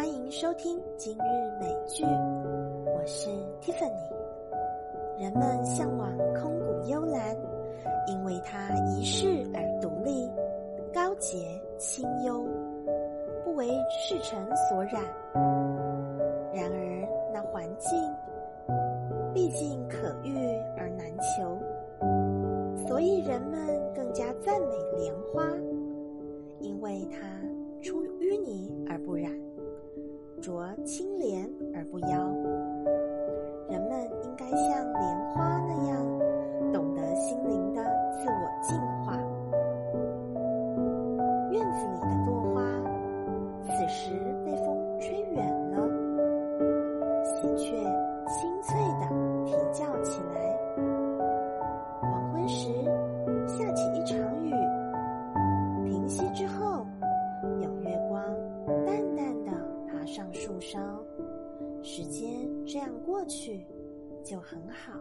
欢迎收听今日美剧，我是 Tiffany。人们向往空谷幽兰，因为它遗世而独立，高洁清幽，不为世尘所染。然而那环境毕竟可遇而难求，所以人们更加赞美莲花，因为它。濯清廉而不妖，人们应该像莲花那样，懂得心灵的自我净化。院子里的落花，此时被风吹远了，喜鹊清脆的啼叫起来。黄昏时，下起一场雨，平息之后，上树梢，时间这样过去，就很好。